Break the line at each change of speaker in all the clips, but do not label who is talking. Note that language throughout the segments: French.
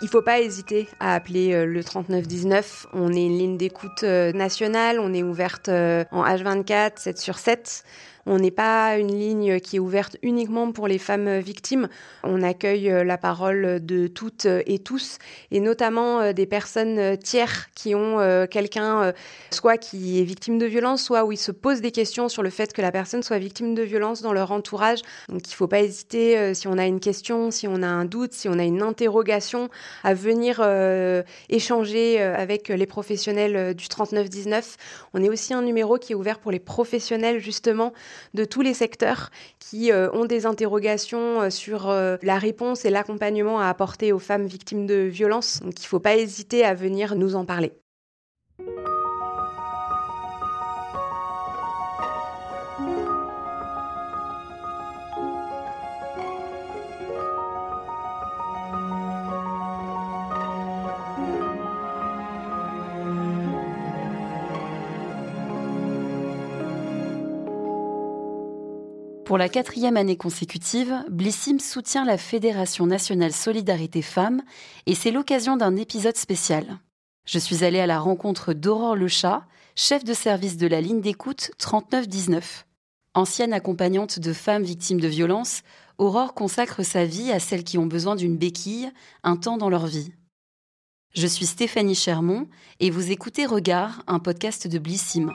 Il ne faut pas hésiter à appeler le 3919. On est une ligne d'écoute nationale, on est ouverte en H24, 7 sur 7. On n'est pas une ligne qui est ouverte uniquement pour les femmes victimes. On accueille euh, la parole de toutes et tous, et notamment euh, des personnes tiers qui ont euh, quelqu'un, soit qui est victime de violence, soit où ils se posent des questions sur le fait que la personne soit victime de violence dans leur entourage. Donc il ne faut pas hésiter, si on a une question, si on a un doute, si on a une interrogation, à venir échanger avec les professionnels du 3919. On est aussi un numéro qui est ouvert pour les professionnels justement de tous les secteurs qui euh, ont des interrogations euh, sur euh, la réponse et l'accompagnement à apporter aux femmes victimes de violences. Donc il ne faut pas hésiter à venir nous en parler.
Pour la quatrième année consécutive, Blissim soutient la Fédération nationale Solidarité Femmes et c'est l'occasion d'un épisode spécial. Je suis allée à la rencontre d'Aurore Lechat, chef de service de la ligne d'écoute 3919. Ancienne accompagnante de femmes victimes de violences, Aurore consacre sa vie à celles qui ont besoin d'une béquille un temps dans leur vie. Je suis Stéphanie Chermont et vous écoutez Regard, un podcast de Blissim.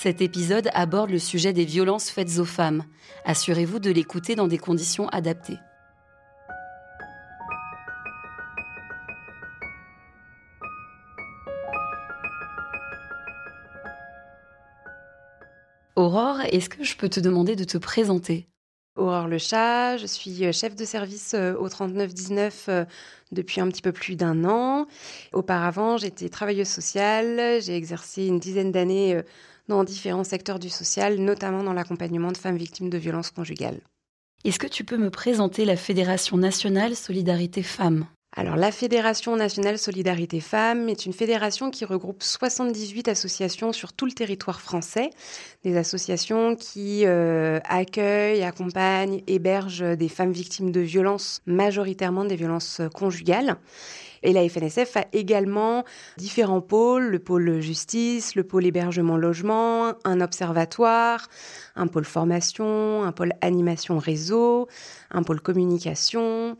Cet épisode aborde le sujet des violences faites aux femmes. Assurez-vous de l'écouter dans des conditions adaptées. Aurore, est-ce que je peux te demander de te présenter?
Aurore Le Chat, je suis euh, chef de service euh, au 3919 euh, depuis un petit peu plus d'un an. Auparavant, j'étais travailleuse sociale, j'ai exercé une dizaine d'années dans différents secteurs du social, notamment dans l'accompagnement de femmes victimes de violences conjugales.
Est-ce que tu peux me présenter la Fédération nationale Solidarité Femmes?
Alors, la Fédération nationale Solidarité Femmes est une fédération qui regroupe 78 associations sur tout le territoire français, des associations qui euh, accueillent, accompagnent, hébergent des femmes victimes de violences, majoritairement des violences conjugales. Et la FNSF a également différents pôles, le pôle justice, le pôle hébergement-logement, un observatoire, un pôle formation, un pôle animation réseau, un pôle communication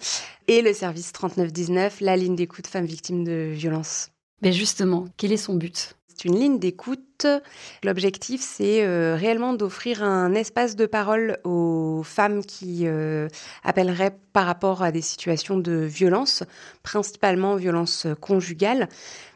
et le service 3919, la ligne d'écoute femmes victimes de violences.
Mais justement, quel est son but?
C'est une ligne d'écoute. L'objectif, c'est euh, réellement d'offrir un espace de parole aux femmes qui euh, appelleraient par rapport à des situations de violence, principalement violence conjugale,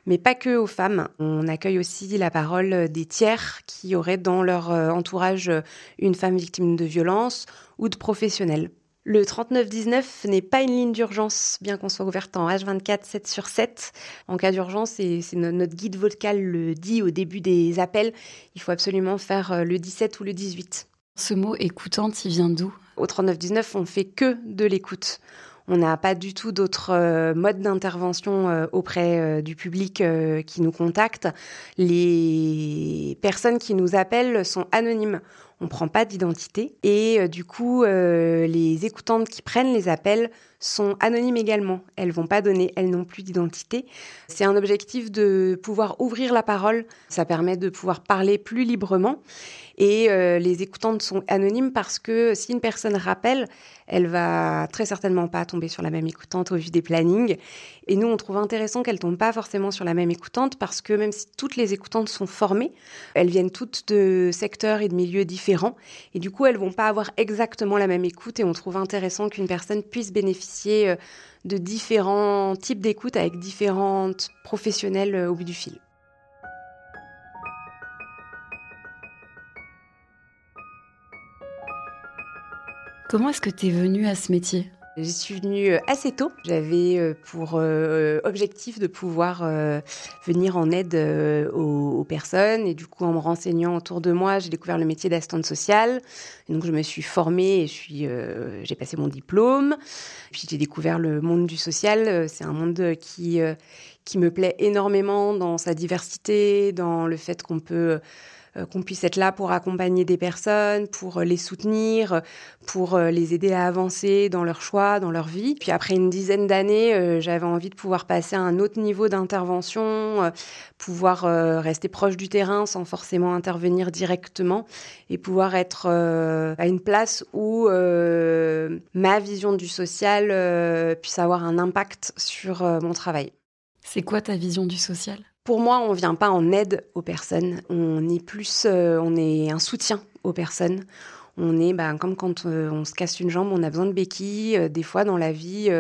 mais pas que aux femmes. On accueille aussi la parole des tiers qui auraient dans leur euh, entourage une femme victime de violence ou de professionnels. Le 3919 n'est pas une ligne d'urgence, bien qu'on soit ouverte en H24 7 sur 7. En cas d'urgence, et c'est notre guide vocal le dit au début des appels, il faut absolument faire euh, le 17 ou le 18.
Ce mot écoutante, il vient d'où?
Au 3919, on fait que de l'écoute. On n'a pas du tout d'autres euh, modes d'intervention euh, auprès du public qui nous contacte. Les personnes qui nous appellent sont anonymes on prend pas d'identité. Et euh, du coup, euh, les écoutantes qui prennent les appels sont anonymes également. Elles vont pas donner elles non plus d'identité. C'est un objectif de pouvoir ouvrir la parole. Ça permet de pouvoir parler plus librement. Et euh, les écoutantes sont anonymes parce que si une personne rappelle, elle va très certainement pas tomber sur la même écoutante au vu des plannings. Et nous, on trouve intéressant qu'elle tombe pas forcément sur la même écoutante parce que même si toutes les écoutantes sont formées, elles viennent toutes de secteurs et de milieux différents. Et du coup, elles vont pas avoir exactement la même écoute. Et on trouve intéressant qu'une personne puisse bénéficier euh, de différents types d'écoute avec différentes professionnelles euh, au bout du fil.
Comment est-ce que tu es venue à ce métier?
J'y suis venue euh, assez tôt. J'avais euh, pour euh, objectif de pouvoir venir en aide aux, personnes et du coup en me renseignant autour de moi, j'ai découvert le métier d'assistante sociale. donc je me suis formée et j'ai passé mon diplôme. Puis j'ai découvert le monde du social. C'est un monde qui qui me plaît énormément dans sa diversité, dans le fait qu'on peut qu'on puisse être là pour accompagner des personnes, pour euh, les soutenir, pour euh, les aider à avancer dans leur choix, dans leur vie. Puis après une dizaine d'années, j'avais envie de pouvoir passer à un autre niveau d'intervention, pouvoir rester proche du terrain sans forcément intervenir directement et pouvoir être à une place où ma vision du social puisse avoir un impact sur mon travail.
C'est quoi ta vision du social?
Pour moi, on vient pas en aide aux personnes. On est plus, euh, on est un soutien aux personnes. On est, bah, comme quand euh, on se casse une jambe, on a besoin de béquilles. Euh, des fois, dans la vie,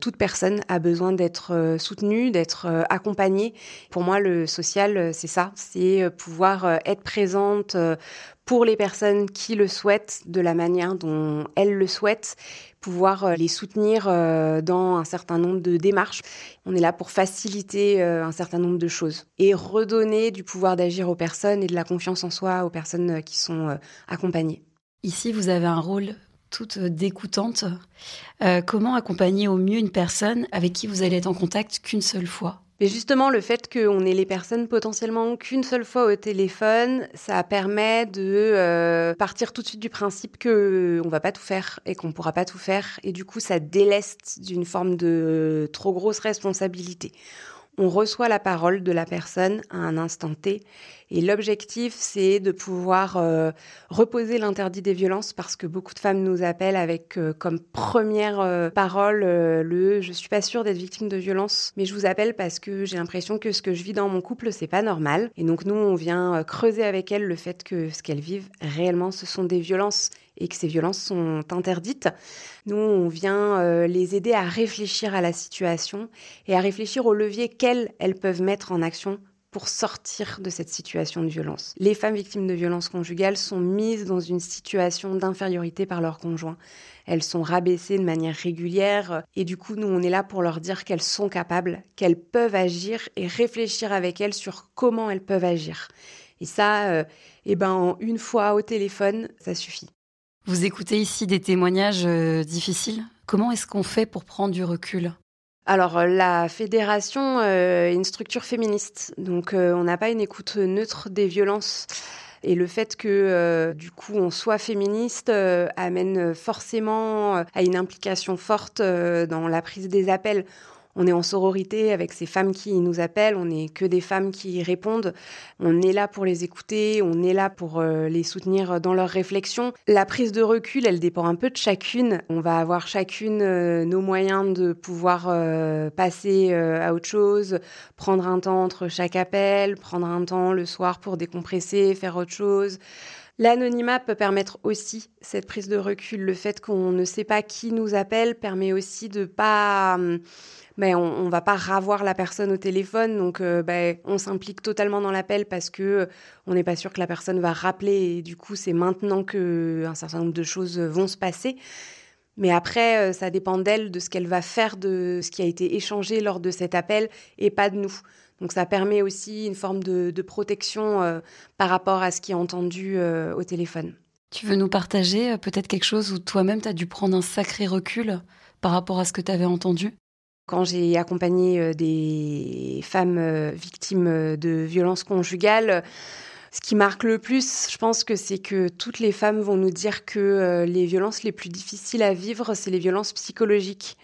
toute personne a besoin d'être soutenue, d'être accompagnée. Pour moi, le social, c'est ça, c'est pouvoir être présente pour les personnes qui le souhaitent de la manière dont elles le souhaitent, pouvoir euh, les soutenir euh, dans un certain nombre de démarches. On est là pour faciliter euh, un certain nombre de choses et redonner du pouvoir d'agir aux personnes et de la confiance en soi aux personnes qui sont accompagnées.
Ici, vous avez un rôle toute dégoûtante. comment accompagner au mieux une personne avec qui vous allez être en contact qu'une seule fois?
Mais justement, le fait qu'on ait les personnes potentiellement qu'une seule fois au téléphone, ça permet de euh, partir tout de suite du principe que on va pas tout faire et qu'on pourra pas tout faire, et du coup, ça déleste d'une forme de trop grosse responsabilité on reçoit la parole de la personne à un instant T. Et l'objectif, c'est de pouvoir euh, reposer l'interdit des violences parce que beaucoup de femmes nous appellent avec euh, comme première euh, parole le je suis pas sûre d'être victime de violence, mais je vous appelle parce que j'ai l'impression que ce que je vis dans mon couple, c'est pas normal. Et donc nous, on vient creuser avec elles le fait que ce qu'elles vivent réellement, ce sont des violences et que ces violences sont interdites. Nous, on vient euh, les aider à réfléchir à la situation et à réfléchir aux leviers qu'elles elles peuvent mettre en action pour sortir de cette situation de violence. Les femmes victimes de violences conjugales sont mises dans une situation d'infériorité par leur conjoint. Elles sont rabaissées de manière régulière et du coup, nous, on est là pour leur dire qu'elles sont capables, qu'elles peuvent agir et réfléchir avec elles sur comment elles peuvent agir. Et ça, euh, eh ben, en une fois au téléphone, ça suffit.
Vous écoutez ici des témoignages euh, difficiles. Comment est-ce qu'on fait pour prendre du recul?
Alors, euh, la fédération euh, est une structure féministe, donc on n'a pas une écoute neutre des violences. Et le fait que, du coup, on soit féministe amène forcément à une implication forte dans la prise des appels on est en sororité avec ces femmes qui nous appellent, on n'est que des femmes qui répondent, on est là pour les écouter, on est là pour euh, les soutenir dans leurs réflexions. La prise de recul, elle dépend un peu de chacune. On va avoir chacune euh, nos moyens de pouvoir euh, passer à autre chose, prendre un temps entre chaque appel, prendre un temps le soir pour décompresser, faire autre chose. L'anonymat peut permettre aussi cette prise de recul. Le fait qu'on ne sait pas qui nous appelle permet aussi de pas hum, ben, on, ne va pas ravoir la personne au téléphone, donc euh, ben, on s'implique totalement dans l'appel parce que euh, on n'est pas sûr que la personne va rappeler et du coup c'est maintenant que un certain nombre de choses vont se passer. Mais après, euh, ça dépend d'elle, de ce qu'elle va faire, de ce qui a été échangé lors de cet appel et pas de nous. Donc ça permet aussi une forme de, protection par rapport à ce qui est entendu au téléphone.
Tu veux nous partager peut-être quelque chose où toi-même tu as dû prendre un sacré recul par rapport à ce que tu avais entendu?
Quand j'ai accompagné euh, des femmes euh, victimes euh, de violences conjugales, ce qui marque le plus, je pense que c'est que toutes les femmes vont nous dire que les violences les plus difficiles à vivre, c'est les violences psychologiques.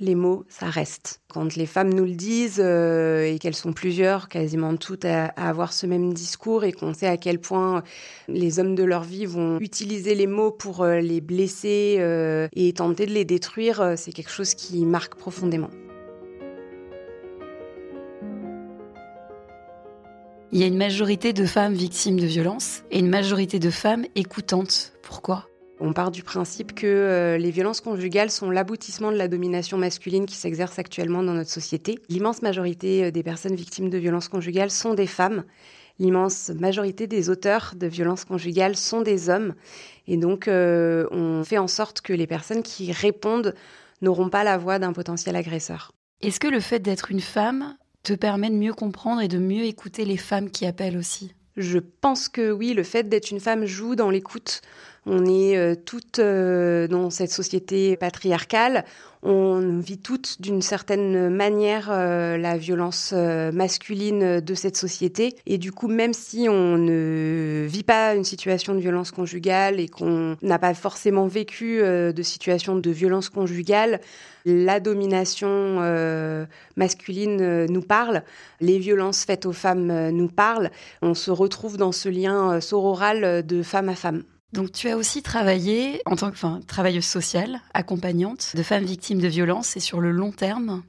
Les mots, ça reste. Quand les femmes nous le disent, et qu'elles sont plusieurs, quasiment toutes, à, avoir ce même discours, et qu'on sait à quel point les hommes de leur vie vont utiliser les mots pour les blesser et tenter de les détruire, c'est quelque chose qui marque profondément.
Il y a une majorité de femmes victimes de violences et une majorité de femmes écoutantes. Pourquoi?
On part du principe que euh, les violences conjugales sont l'aboutissement de la domination masculine qui s'exerce actuellement dans notre société. L'immense majorité euh, des personnes victimes de violences conjugales sont des femmes. L'immense majorité des auteurs de violences conjugales sont des hommes. Et donc, euh, on fait en sorte que les personnes qui répondent n'auront pas la voix d'un potentiel agresseur.
Est-ce que le fait d'être une femme te permet de mieux comprendre et de mieux écouter les femmes qui appellent aussi?
Je pense que oui, le fait d'être une femme joue dans l'écoute On est toutes dans cette société patriarcale on vit toutes d'une certaine manière euh, la violence euh, masculine de cette société. Et du coup, même si on ne vit pas une situation de violence conjugale et qu'on n'a pas forcément vécu euh, de situation de violence conjugale, la domination masculine nous parle, les violences faites aux femmes nous parlent. On se retrouve dans ce lien sororal de femme à femme.
Donc tu as aussi travaillé en tant que travailleuse sociale, accompagnante de femmes victimes de violences et sur le long terme.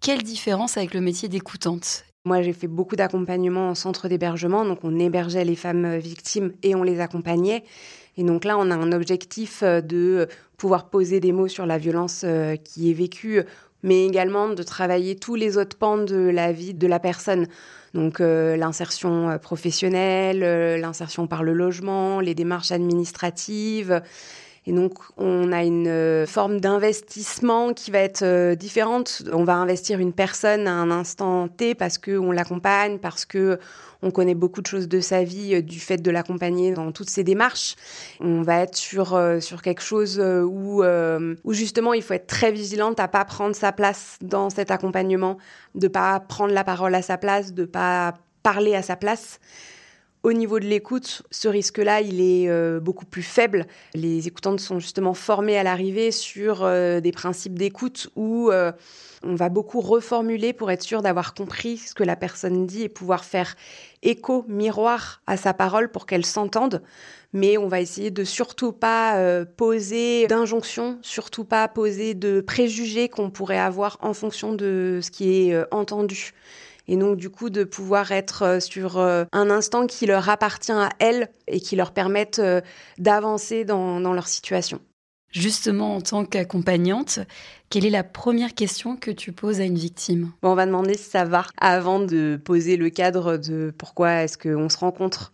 Quelle différence avec le métier d'écoutante?
Moi, j'ai fait beaucoup d'accompagnement en centre d'hébergement, donc on hébergeait les femmes victimes et on les accompagnait. Et donc là, on a un objectif euh, de pouvoir poser des mots sur la violence euh, qui est vécue mais également de travailler tous les autres pans de la vie de la personne. Donc euh, l'insertion euh, professionnelle, euh, l'insertion par le logement, les démarches administratives. Et donc on a une forme d'investissement qui va être différente. On va investir une personne à un instant T parce qu'on l'accompagne, parce que on connaît beaucoup de choses de sa vie euh, du fait de l'accompagner dans toutes ses démarches. On va être sur, euh, sur quelque chose euh, où, où justement il faut être très vigilante à pas prendre sa place dans cet accompagnement, de pas prendre la parole à sa place, de pas parler à sa place. Au niveau de l'écoute, ce risque-là, il est beaucoup plus faible. Les écoutantes sont justement formées à l'arrivée sur des principes d'écoute où on va beaucoup reformuler pour être sûr d'avoir compris ce que la personne dit et pouvoir faire écho, miroir à sa parole pour qu'elle s'entende. Mais on va essayer de surtout pas euh, poser d'injonctions, surtout pas poser de préjugés qu'on pourrait avoir en fonction de ce qui est euh, entendu. Et donc, du coup, de pouvoir être euh, sur un instant qui leur appartient à elles et qui leur permette d'avancer dans leur situation.
Justement, en tant qu'accompagnante, quelle est la première question que tu poses à une victime?
On va demander si ça va avant de poser le cadre de pourquoi est-ce qu'on se rencontre.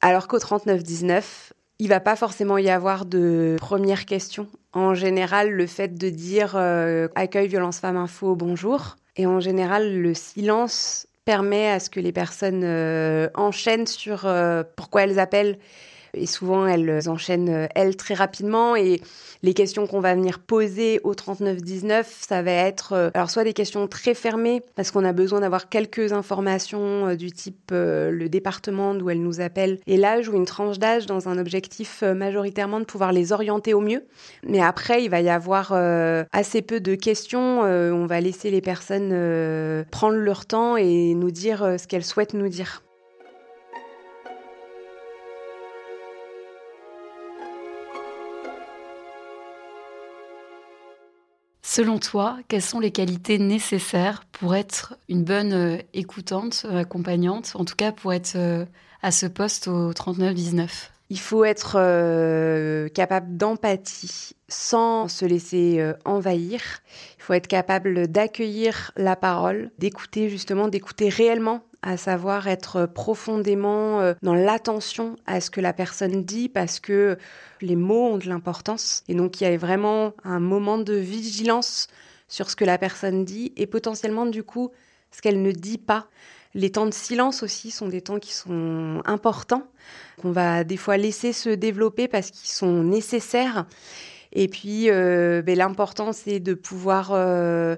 Alors qu'au 3919, il va pas forcément y avoir de première question. En général, le fait de dire euh, accueil violence femme info bonjour et en général le silence permet à ce que les personnes euh, enchaînent sur euh, pourquoi elles appellent et souvent, elles enchaînent, euh, elles, très rapidement. Et les questions qu'on va venir poser au 39-19, ça va être euh, alors soit des questions très fermées, parce qu'on a besoin d'avoir quelques informations euh, du type le département d'où elles nous appellent, et l'âge ou une tranche d'âge dans un objectif majoritairement de pouvoir les orienter au mieux. Mais après, il va y avoir assez peu de questions. on va laisser les personnes prendre leur temps et nous dire ce qu'elles souhaitent nous dire.
Selon toi, quelles sont les qualités nécessaires pour être une bonne euh, écoutante, euh, accompagnante, en tout cas pour être euh, à ce poste au 39-19
Il faut être capable d'empathie sans se laisser envahir. Il faut être capable d'accueillir la parole, d'écouter justement, d'écouter réellement à savoir être profondément euh, dans l'attention à ce que la personne dit parce que les mots ont de l'importance. Et donc il y a vraiment un moment de vigilance sur ce que la personne dit et potentiellement du coup ce qu'elle ne dit pas. Les temps de silence aussi sont des temps qui sont importants, qu'on va des fois laisser se développer parce qu'ils sont nécessaires. Et puis euh, ben, l'important c'est de pouvoir euh,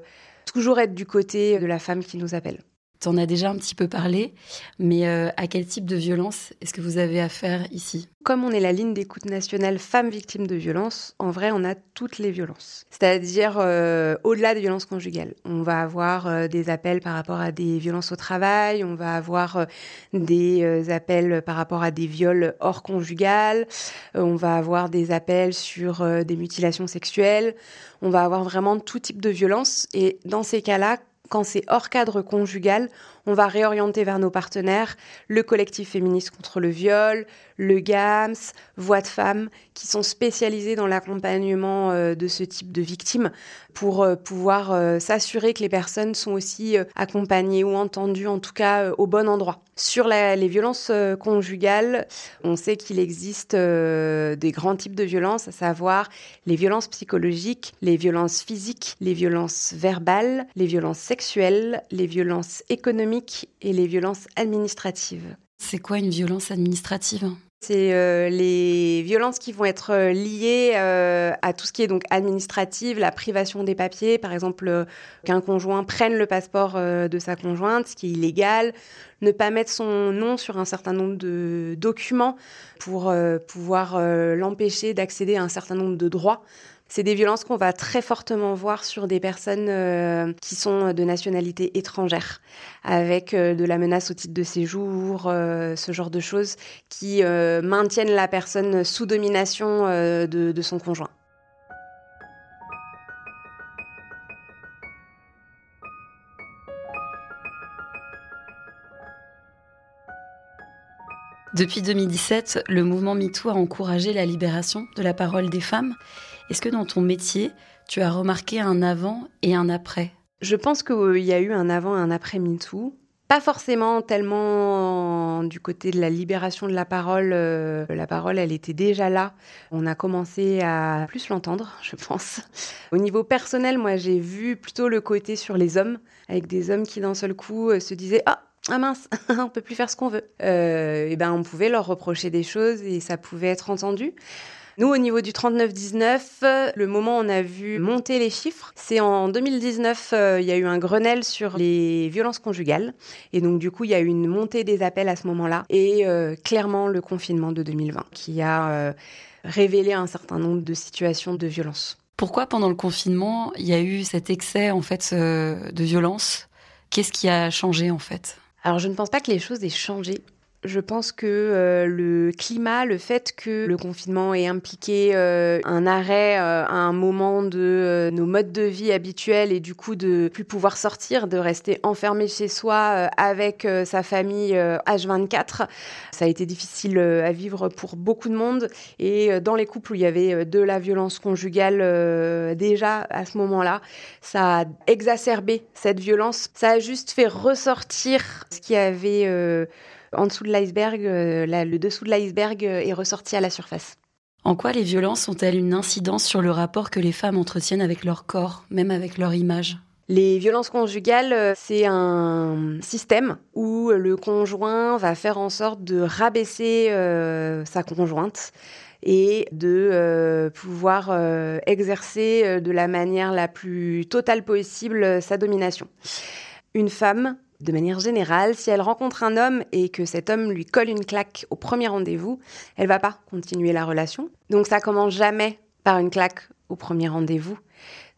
toujours être du côté de la femme qui nous appelle.
Tu en as déjà un petit peu parlé, mais euh, à quel type de violence est-ce que vous avez affaire ici?
Comme on est la ligne d'écoute nationale femmes victimes de violences, en vrai, on a toutes les violences. C'est-à-dire euh, au-delà des violences conjugales. On va avoir euh, des appels par rapport à des violences au travail, on va avoir des appels par rapport à des viols hors conjugal, on va avoir des appels sur des mutilations sexuelles, on va avoir vraiment tout type de violence. Et dans ces cas-là, quand c'est hors cadre conjugal, on va réorienter vers nos partenaires le collectif féministe contre le viol, le GAMS, Voix de femmes, qui sont spécialisés dans l'accompagnement euh, de ce type de victimes pour euh, pouvoir euh, s'assurer que les personnes sont aussi accompagnées ou entendues, en tout cas au bon endroit. Sur les violences conjugales, on sait qu'il existe des grands types de violences, à savoir les violences psychologiques, les violences physiques, les violences verbales, les violences sexuelles, les violences économiques et les violences administratives.
C'est quoi une violence administrative?
C'est euh, les violences qui vont être euh, liées euh, à tout ce qui est donc administrative, la privation des papiers, par exemple qu'un conjoint prenne le passeport de sa conjointe, ce qui est illégal, ne pas mettre son nom sur un certain nombre de documents pour pouvoir l'empêcher d'accéder à un certain nombre de droits. C'est des violences qu'on va très fortement voir sur des personnes euh, qui sont de nationalité étrangère, avec euh, de la menace au titre de séjour, euh, ce genre de choses qui maintiennent la personne sous domination de, de son conjoint.
Depuis 2017, le mouvement MeToo a encouragé la libération de la parole des femmes est-ce que dans ton métier, tu as remarqué un avant et un après?
Je pense qu'il y a eu un avant et un après MeToo. Pas forcément tellement du côté de la libération de la parole. Euh, la parole, elle était déjà là. On a commencé à plus l'entendre, je pense. Au niveau personnel, moi, j'ai vu plutôt le côté sur les hommes, avec des hommes qui d'un seul coup euh, se disaient ah ah mince, on peut plus faire ce qu'on veut. Euh, et ben on pouvait leur reprocher des choses et ça pouvait être entendu. Nous, au niveau du 39-19, le moment où on a vu monter les chiffres, c'est en 2019, euh, il y a eu un Grenelle sur les violences conjugales. Et donc, du coup, il y a eu une montée des appels à ce moment-là. Et euh, clairement, le confinement de 2020 qui a euh, révélé un certain nombre de situations de violence.
Pourquoi pendant le confinement, il y a eu cet excès en fait de violence? Qu'est-ce qui a changé en fait?
Alors je ne pense pas que les choses aient changé. Je pense que euh, le climat, le fait que le confinement ait impliqué euh, un arrêt euh, à un moment de nos modes de vie habituels et du coup de plus pouvoir sortir, de rester enfermé chez soi avec sa famille H24, ça a été difficile à vivre pour beaucoup de monde. Et dans les couples où il y avait de la violence conjugale déjà à ce moment-là, ça a exacerbé cette violence. Ça a juste fait ressortir ce qui avait en dessous de l'iceberg, euh, le dessous de l'iceberg euh, est ressorti à la surface.
En quoi les violences ont-elles une incidence sur le rapport que les femmes entretiennent avec leur corps, même avec leur image?
Les violences conjugales, euh, c'est un système où le conjoint va faire en sorte de rabaisser sa conjointe et de pouvoir exercer de la manière la plus totale possible sa domination. Une femme de manière générale, si elle rencontre un homme et que cet homme lui colle une claque au premier rendez-vous, elle va pas continuer la relation. Donc ça commence jamais par une claque au premier rendez-vous.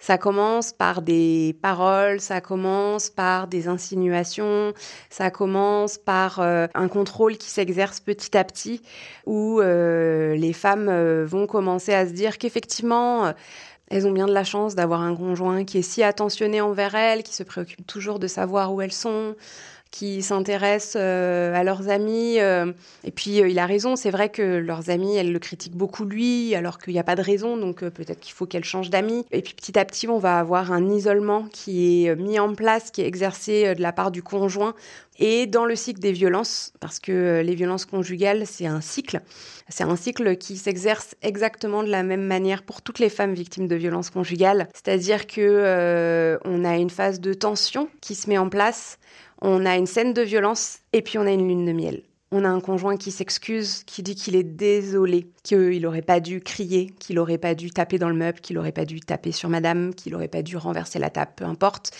Ça commence par des paroles, ça commence par des insinuations, ça commence par euh, un contrôle qui s'exerce petit à petit, où euh, les femmes euh, vont commencer à se dire qu'effectivement, elles ont bien de la chance d'avoir un conjoint qui est si attentionné envers elles, qui se préoccupe toujours de savoir où elles sont, qui s'intéressent euh, à leurs amis. Euh, et puis, euh, il a raison, c'est vrai que leurs amis, elles le critiquent beaucoup lui, alors qu'il n'y a pas de raison, donc peut-être qu'il faut qu'elle change d'amis. Et puis, petit à petit, on va avoir un isolement qui est mis en place, qui est exercé de la part du conjoint. Et dans le cycle des violences, parce que les violences conjugales, c'est un cycle, c'est un cycle qui s'exerce exactement de la même manière pour toutes les femmes victimes de violences conjugales. C'est-à-dire que on a une phase de tension qui se met en place on a une scène de violence et puis on a une lune de miel. On a un conjoint qui s'excuse, qui dit qu'il est désolé, qu'il n'aurait pas dû crier, qu'il n'aurait pas dû taper dans le meuble, qu'il n'aurait pas dû taper sur madame, qu'il n'aurait pas dû renverser la table, peu importe.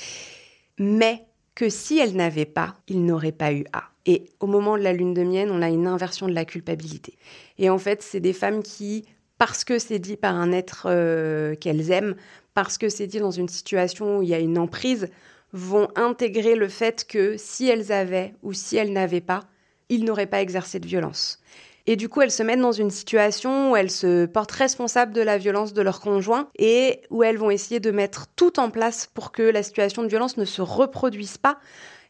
Mais que si elle n'avait pas, il n'aurait pas eu à. Et au moment de la lune de miel, on a une inversion de la culpabilité. Et en fait, c'est des femmes qui, parce que c'est dit par un être euh, qu'elles aiment, parce que c'est dit dans une situation où il y a une emprise, vont intégrer le fait que si elles avaient ou si elles n'avaient pas, ils n'auraient pas exercé de violence. Et du coup, elles se mettent dans une situation où elles se portent responsables de la violence de leur conjoint et où elles vont essayer de mettre tout en place pour que la situation de violence ne se reproduise pas,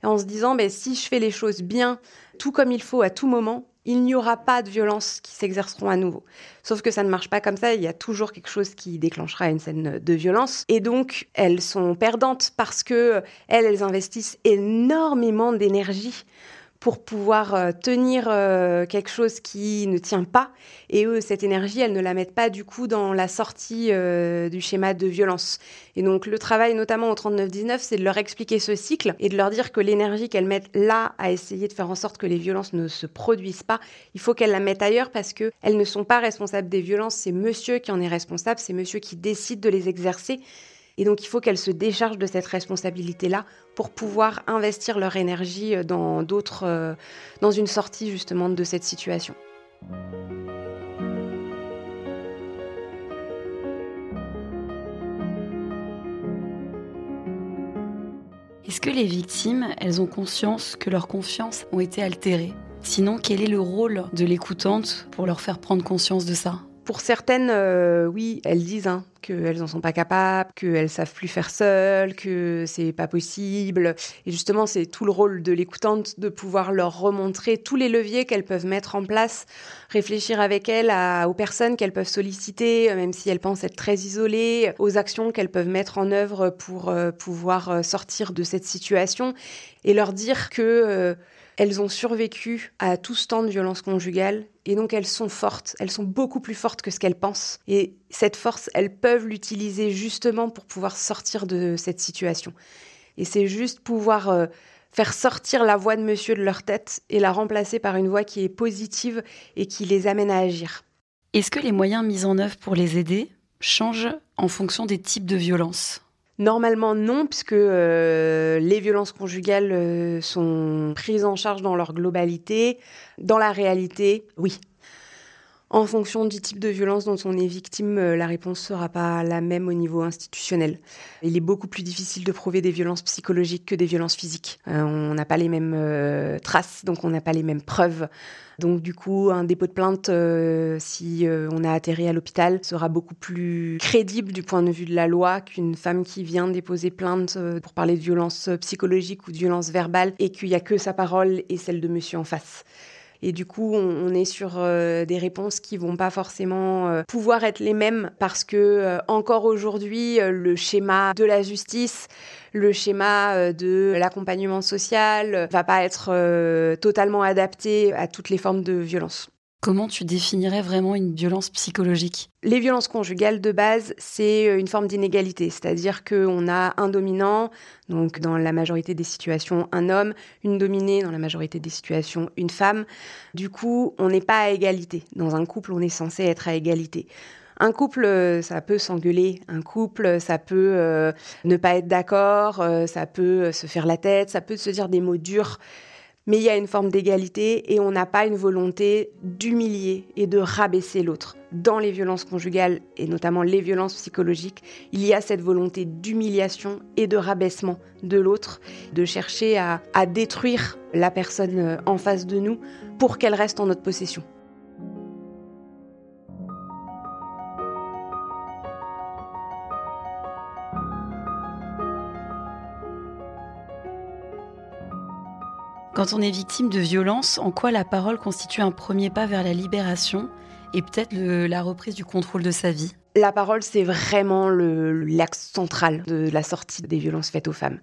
en se disant, ben, si je fais les choses bien, tout comme il faut à tout moment, il n'y aura pas de violences qui s'exerceront à nouveau. Sauf que ça ne marche pas comme ça, il y a toujours quelque chose qui déclenchera une scène de violence. Et donc, elles sont perdantes parce que elles, elles investissent énormément d'énergie pour pouvoir euh, tenir euh, quelque chose qui ne tient pas. Et eux, cette énergie, elles ne la mettent pas du coup dans la sortie euh, du schéma de violence. Et donc le travail, notamment au 39-19, c'est de leur expliquer ce cycle et de leur dire que l'énergie qu'elles mettent là à essayer de faire en sorte que les violences ne se produisent pas, il faut qu'elles la mettent ailleurs parce que elles ne sont pas responsables des violences. C'est monsieur qui en est responsable, c'est monsieur qui décide de les exercer. Et donc, il faut qu'elles se déchargent de cette responsabilité-là pour pouvoir investir leur énergie euh, dans d'autres, euh, dans une sortie justement de cette situation.
Est-ce que les victimes, elles ont conscience que leur confiance ont été altérées? Sinon, quel est le rôle de l'écoutante pour leur faire prendre conscience de ça?
Pour certaines, euh, oui, elles disent hein, qu'elles n'en sont pas capables, qu'elles savent plus faire seules, que c'est pas possible. Et justement, c'est tout le rôle de l'écoutante de pouvoir leur remontrer tous les leviers qu'elles peuvent mettre en place, réfléchir avec elles aux personnes qu'elles peuvent solliciter, même si elles pensent être très isolées, aux actions qu'elles peuvent mettre en œuvre pour euh, pouvoir euh, sortir de cette situation et leur dire que elles ont survécu à tout ce temps de violence conjugale et donc elles sont fortes, elles sont beaucoup plus fortes que ce qu'elles pensent. Et cette force, elles peuvent l'utiliser justement pour pouvoir sortir de cette situation. Et c'est juste pouvoir euh, faire sortir la voix de monsieur de leur tête et la remplacer par une voix qui est positive et qui les amène à agir.
Est-ce que les moyens mis en œuvre pour les aider changent en fonction des types de violences?
Normalement non, puisque euh, les violences conjugales euh, sont prises en charge dans leur globalité. Dans la réalité, oui. En fonction du type de violence dont on est victime, euh, la réponse sera pas la même au niveau institutionnel. Il est beaucoup plus difficile de prouver des violences psychologiques que des violences physiques. on n'a pas les mêmes traces, donc on n'a pas les mêmes preuves. Donc du coup, un dépôt de plainte, euh, si euh, on a atterri à l'hôpital, sera beaucoup plus crédible du point de vue de la loi qu'une femme qui vient déposer plainte euh, pour parler de violence psychologique ou de violence verbale et qu'il n'y a que sa parole et celle de monsieur en face. Et du coup, on, est sur des réponses qui vont pas forcément pouvoir être les mêmes parce que encore aujourd'hui, le schéma de la justice le schéma euh, de l'accompagnement social va pas être euh, totalement adapté à toutes les formes de violence.
Comment tu définirais vraiment une violence psychologique?
Les violences conjugales de base, c'est euh, une forme d'inégalité, c'est-à-dire qu'on a un dominant, donc dans la majorité des situations un homme, une dominée, dans la majorité des situations une femme. Du coup, on n'est pas à égalité. Dans un couple, on est censé être à égalité. Un couple, euh, ça peut s'engueuler. Un couple, ça peut euh, ne pas être d'accord. Euh, ça peut se faire la tête. Ça peut se dire des mots durs. Mais il y a une forme d'égalité et on n'a pas une volonté d'humilier et de rabaisser l'autre. Dans les violences conjugales et notamment les violences psychologiques, il y a cette volonté d'humiliation et de rabaissement de l'autre, de chercher à détruire la personne en face de nous pour qu'elle reste en notre possession.
Quand on est victime de violence, en quoi la parole constitue un premier pas vers la libération et peut-être la reprise du contrôle de sa vie?
La parole, c'est vraiment l'axe central de la sortie des violences faites aux femmes.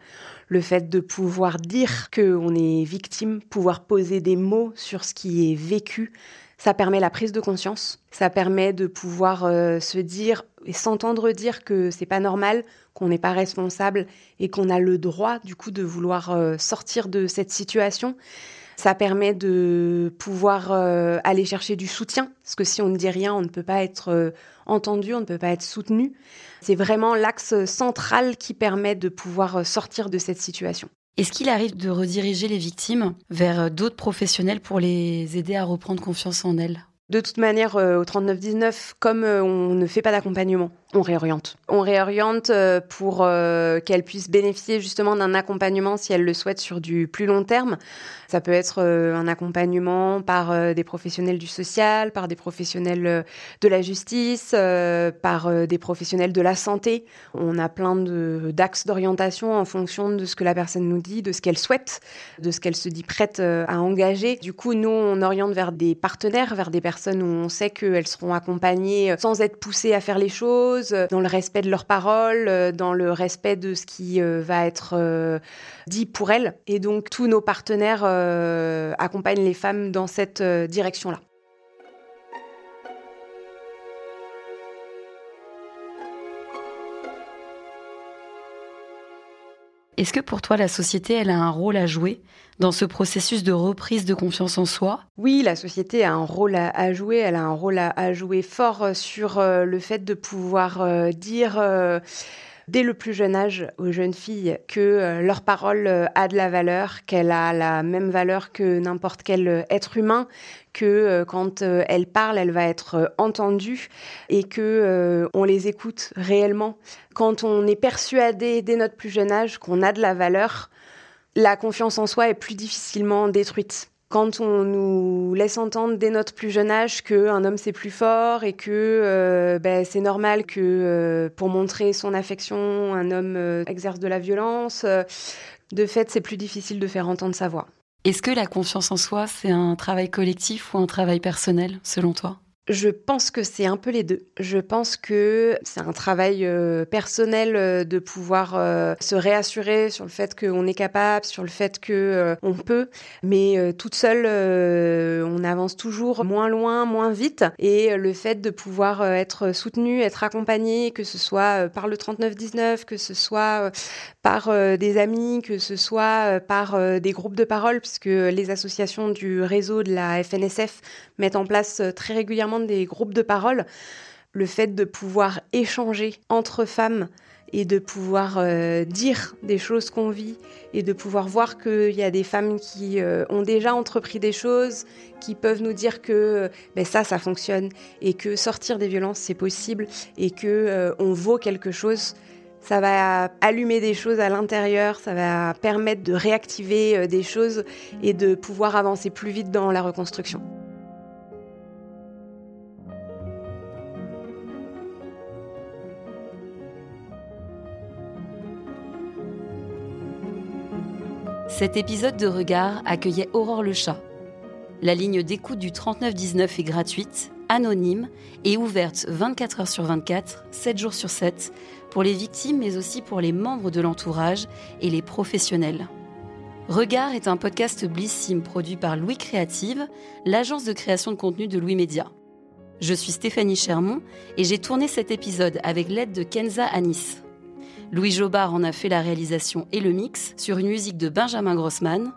Le fait de pouvoir dire qu'on est victime, pouvoir poser des mots sur ce qui est vécu, ça permet la prise de conscience, ça permet de pouvoir euh, se dire et s'entendre dire que c'est pas normal, qu'on n'est pas responsable et qu'on a le droit du coup de vouloir euh, sortir de cette situation. Ça permet de pouvoir euh, aller chercher du soutien, parce que si on ne dit rien, on ne peut pas être entendu, on ne peut pas être soutenu. C'est vraiment l'axe central qui permet de pouvoir sortir de cette situation.
Est-ce qu'il arrive de rediriger les victimes vers d'autres professionnels pour les aider à reprendre confiance en elles?
De toute manière, euh, au 39-19, comme euh, on ne fait pas d'accompagnement, on réoriente. On réoriente euh, pour qu'elle puisse bénéficier justement d'un accompagnement si elle le souhaite sur du plus long terme. Ça peut être un accompagnement par des professionnels du social, par des professionnels de la justice, par des professionnels de la santé. On a plein d'axes d'orientation en fonction de ce que la personne nous dit, de ce qu'elle souhaite, de ce qu'elle se dit prête à engager. Du coup, nous, on oriente vers des partenaires, vers des personnes où on sait qu'elles seront accompagnées sans être poussées à faire les choses, choses dans le respect de leurs paroles, dans le respect de ce qui va être dit pour elles. Et donc tous nos partenaires accompagnent les femmes dans cette direction-là.
Est-ce que pour toi, la société, elle a un rôle à jouer dans ce processus de reprise de confiance en soi?
Oui, la société a un rôle à, jouer. Elle a un rôle à, jouer fort euh, sur euh, le fait de pouvoir euh, dire dès le plus jeune âge aux jeunes filles que leur parole a de la valeur, qu'elle a la même valeur que n'importe quel être humain, que quand elle parle, elle va être entendue et que on les écoute réellement. Quand on est persuadé dès notre plus jeune âge qu'on a de la valeur, la confiance en soi est plus difficilement détruite. Quand on nous laisse entendre dès notre plus jeune âge qu'un homme c'est plus fort et que euh, ben, c'est normal que euh, pour montrer son affection, un homme euh, exerce de la violence, de fait c'est plus difficile de faire entendre sa voix.
Est-ce que la confiance en soi c'est un travail collectif ou un travail personnel selon toi?
Je pense que c'est un peu les deux. Je pense que c'est un travail euh, personnel euh, de pouvoir euh, se réassurer sur le fait qu'on est capable, sur le fait que on peut, mais toute seule, on avance toujours moins loin, moins vite. Et le fait de pouvoir être soutenu, être accompagné, que ce soit par le 3919, que ce soit par des amis, que ce soit par des groupes de parole, puisque les associations du réseau de la FNSF mettent en place très régulièrement des groupes de parole, le fait de pouvoir échanger entre femmes et de pouvoir euh, dire des choses qu'on vit et de pouvoir voir qu'il y a des femmes qui euh, ont déjà entrepris des choses, qui peuvent nous dire que ben ça, ça fonctionne et que sortir des violences, c'est possible et que euh, on vaut quelque chose. Ça va allumer des choses à l'intérieur, ça va permettre de réactiver des choses et de pouvoir avancer plus vite dans la reconstruction.
Cet épisode de Regard accueillait Aurore le chat. La ligne d'écoute du 3919 est gratuite, anonyme et ouverte 24 heures sur 24, 7 jours sur 7, pour les victimes mais aussi pour les membres de l'entourage et les professionnels. Regard est un podcast Blissim produit par Louis Créative, l'agence de création de contenu de Louis Média. Je suis Stéphanie Chermont et j'ai tourné cet épisode avec l'aide de Kenza Anis. Louis Jobard en a fait la réalisation et le mix sur une musique de Benjamin Grossman.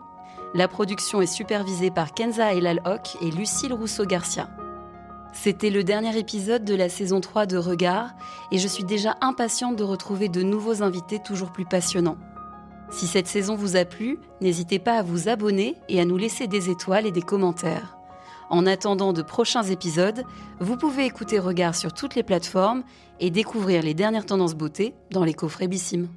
La production est supervisée par Kenza Elal Hock et Lucille Rousseau-Garcia. C'était le dernier épisode de la saison 3 de Regard et je suis déjà impatiente de retrouver de nouveaux invités toujours plus passionnants. Si cette saison vous a plu, n'hésitez pas à vous abonner et à nous laisser des étoiles et des commentaires. En attendant de prochains épisodes, vous pouvez écouter Regard sur toutes les plateformes et découvrir les dernières tendances beauté dans les coffrets Bissim.